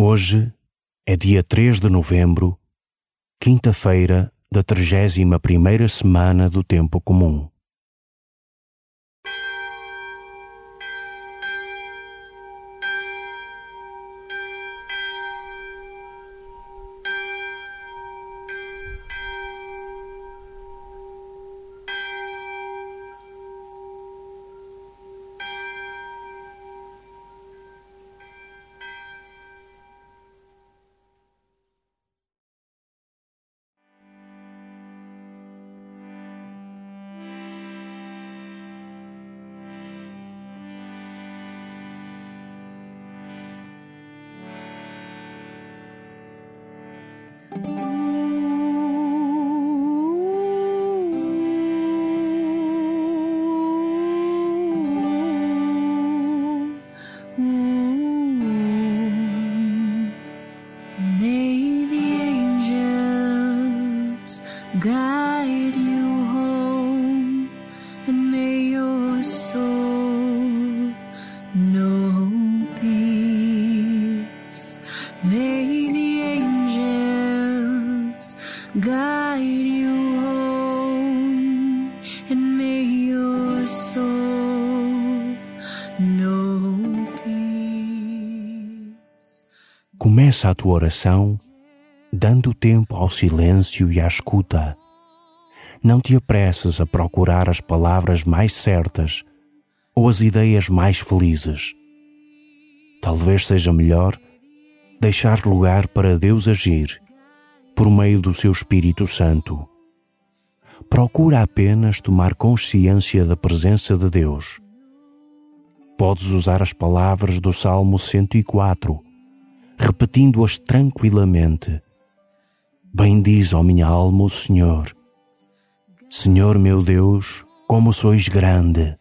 Hoje é dia 3 de novembro, quinta-feira da 31 primeira semana do tempo comum. You home. Começa a tua oração dando tempo ao silêncio e à escuta. Não te apresses a procurar as palavras mais certas ou as ideias mais felizes. Talvez seja melhor deixar lugar para Deus agir por meio do seu Espírito Santo. Procura apenas tomar consciência da presença de Deus. Podes usar as palavras do Salmo 104 repetindo-as tranquilamente. Bendiz, ó minha alma, o Senhor. Senhor meu Deus, como sois grande.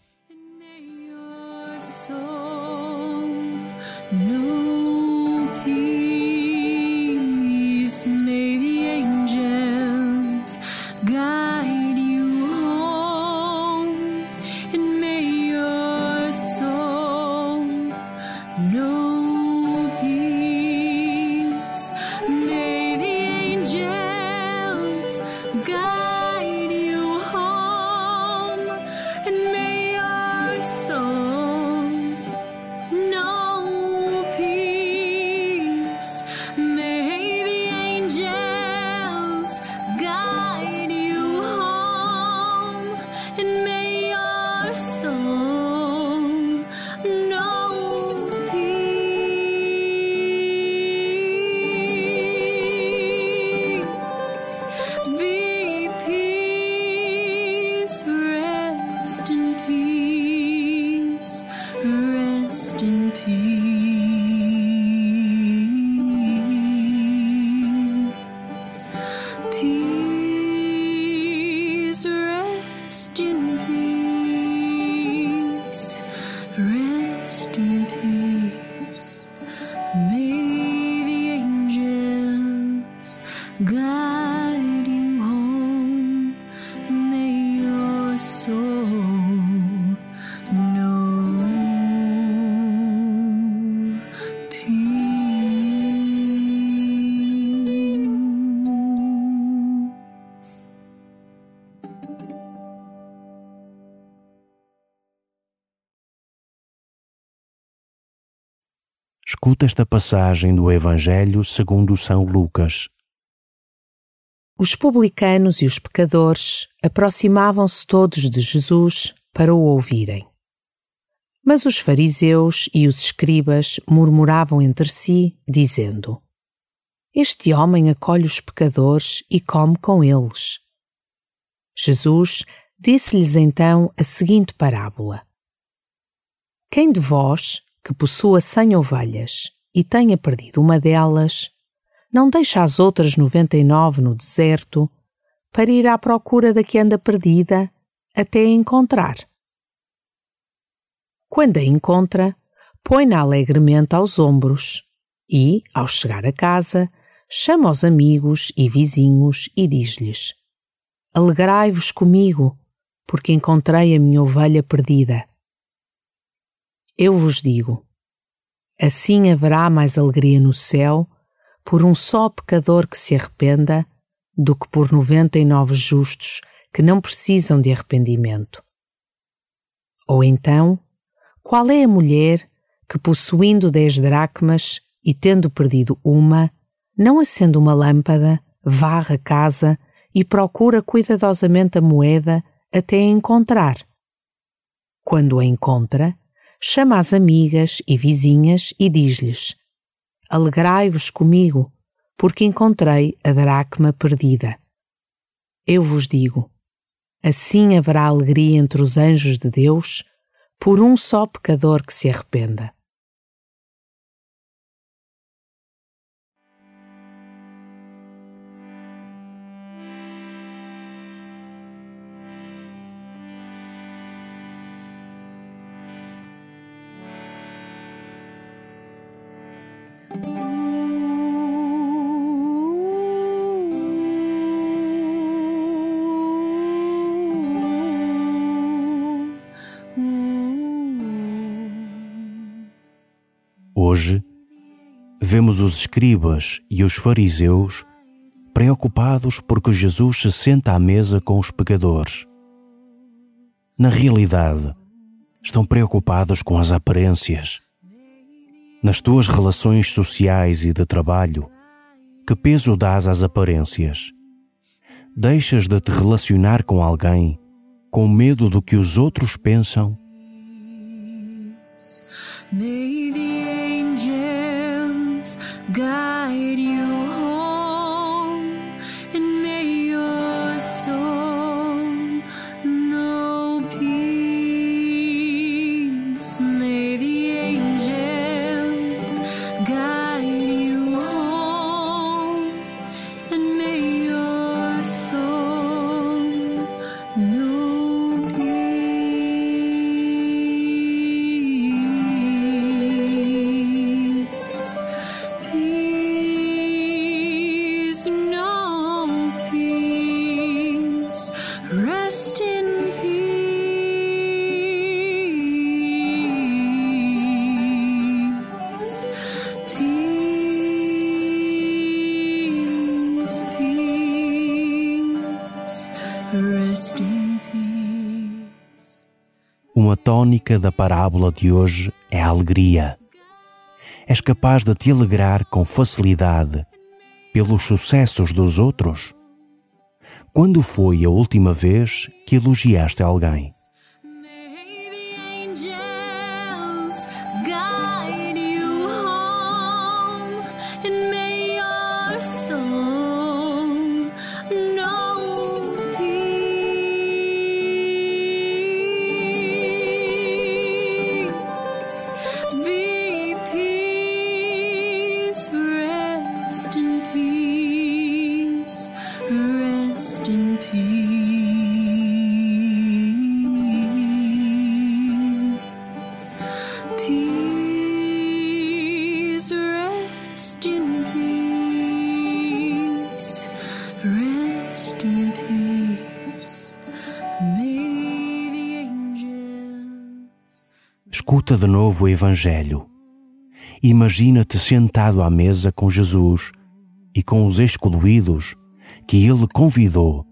Escuta esta passagem do Evangelho segundo São Lucas. Os publicanos e os pecadores aproximavam-se todos de Jesus para o ouvirem. Mas os fariseus e os escribas murmuravam entre si, dizendo: Este homem acolhe os pecadores e come com eles. Jesus disse-lhes então a seguinte parábola: Quem de vós, que possua cem ovelhas e tenha perdido uma delas, não deixa as outras noventa e nove no deserto para ir à procura da que anda perdida até a encontrar? Quando a encontra, põe-na alegremente aos ombros e, ao chegar a casa, chama os amigos e vizinhos e diz-lhes: Alegrai-vos comigo, porque encontrei a minha ovelha perdida. Eu vos digo: Assim haverá mais alegria no céu por um só pecador que se arrependa do que por noventa e nove justos que não precisam de arrependimento. Ou então, qual é a mulher que, possuindo dez dracmas e tendo perdido uma, não acende uma lâmpada, varre a casa e procura cuidadosamente a moeda até a encontrar? Quando a encontra, chama as amigas e vizinhas e diz-lhes: Alegrai-vos comigo, porque encontrei a dracma perdida. Eu vos digo: assim haverá alegria entre os anjos de Deus por um só pecador que se arrependa. Vemos os escribas e os fariseus preocupados porque Jesus se senta à mesa com os pecadores. Na realidade, estão preocupados com as aparências. Nas tuas relações sociais e de trabalho, que peso dás às aparências? Deixas de te relacionar com alguém com medo do que os outros pensam? May the angels Uma tônica da parábola de hoje é a alegria. És capaz de te alegrar com facilidade pelos sucessos dos outros? Quando foi a última vez que elogiaste alguém? Escuta de novo o Evangelho. Imagina-te sentado à mesa com Jesus e com os excluídos que ele convidou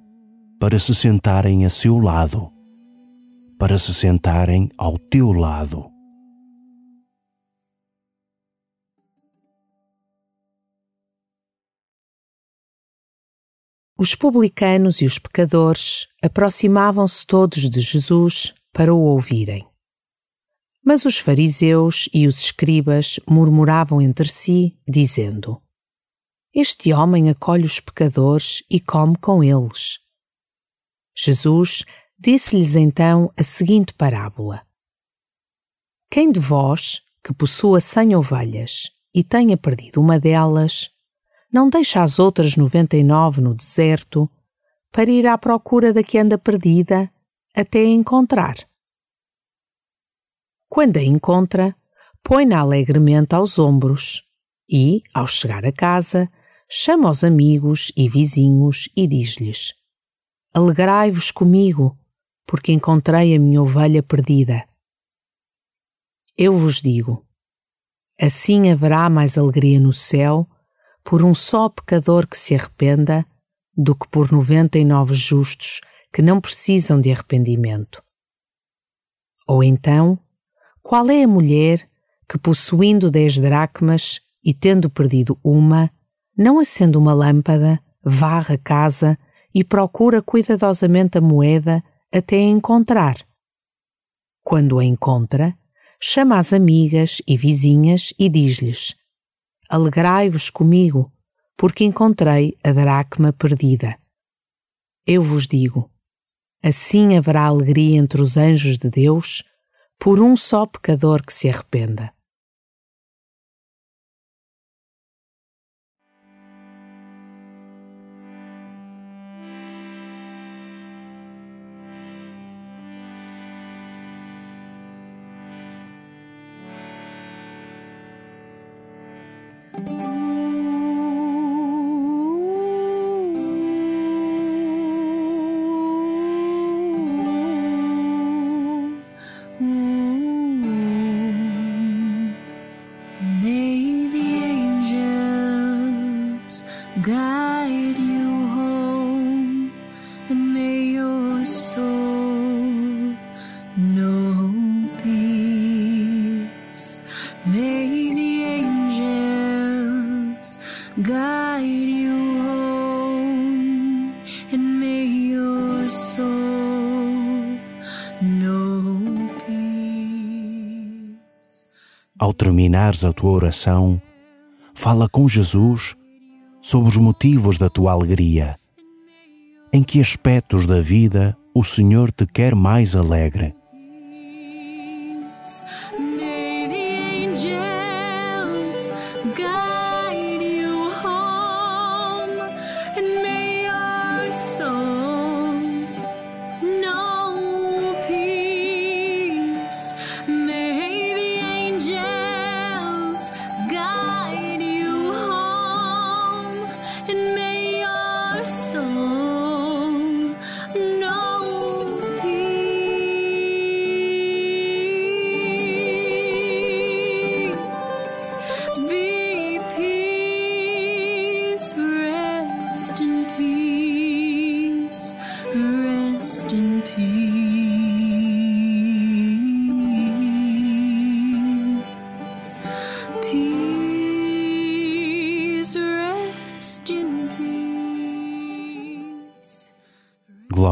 para se sentarem a seu lado, para se sentarem ao teu lado. Os publicanos e os pecadores aproximavam-se todos de Jesus para o ouvirem. Mas os fariseus e os escribas murmuravam entre si, dizendo: Este homem acolhe os pecadores e come com eles. Jesus disse-lhes então a seguinte parábola: Quem de vós, que possua cem ovelhas e tenha perdido uma delas, não deixa as outras noventa e nove no deserto para ir à procura da que anda perdida até a encontrar. Quando a encontra, põe-na alegremente aos ombros e, ao chegar a casa, chama os amigos e vizinhos e diz-lhes: Alegrai-vos comigo, porque encontrei a minha ovelha perdida. Eu vos digo: Assim haverá mais alegria no céu por um só pecador que se arrependa do que por noventa e nove justos que não precisam de arrependimento. Ou então, qual é a mulher que, possuindo dez dracmas e tendo perdido uma, não acende uma lâmpada, varre a casa e procura cuidadosamente a moeda até a encontrar? Quando a encontra, chama as amigas e vizinhas e diz-lhes: Alegrai-vos comigo, porque encontrei a dracma perdida. Eu vos digo: assim haverá alegria entre os anjos de Deus por um só pecador que se arrependa. Ao terminares a tua oração, fala com Jesus sobre os motivos da tua alegria. Em que aspectos da vida o Senhor te quer mais alegre?